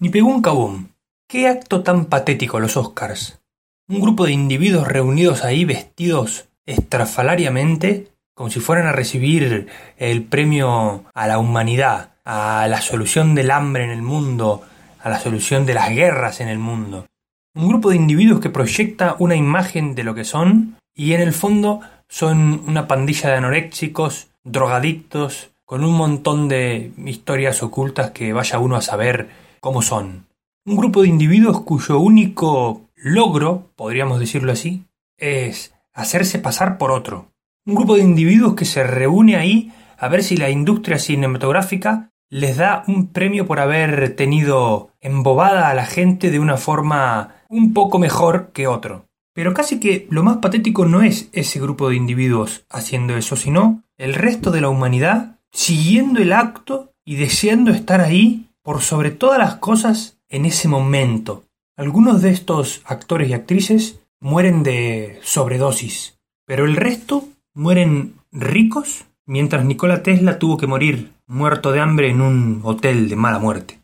Ni pegó un cabum. Qué acto tan patético los Oscars. Un grupo de individuos reunidos ahí vestidos estrafalariamente como si fueran a recibir el premio a la humanidad, a la solución del hambre en el mundo, a la solución de las guerras en el mundo. Un grupo de individuos que proyecta una imagen de lo que son y en el fondo son una pandilla de anoréxicos, drogadictos, con un montón de historias ocultas que vaya uno a saber cómo son. Un grupo de individuos cuyo único logro, podríamos decirlo así, es hacerse pasar por otro, un grupo de individuos que se reúne ahí a ver si la industria cinematográfica les da un premio por haber tenido embobada a la gente de una forma un poco mejor que otro. Pero casi que lo más patético no es ese grupo de individuos haciendo eso, sino el resto de la humanidad siguiendo el acto y deseando estar ahí por sobre todas las cosas en ese momento. Algunos de estos actores y actrices mueren de sobredosis, pero el resto mueren ricos, mientras Nikola Tesla tuvo que morir muerto de hambre en un hotel de mala muerte.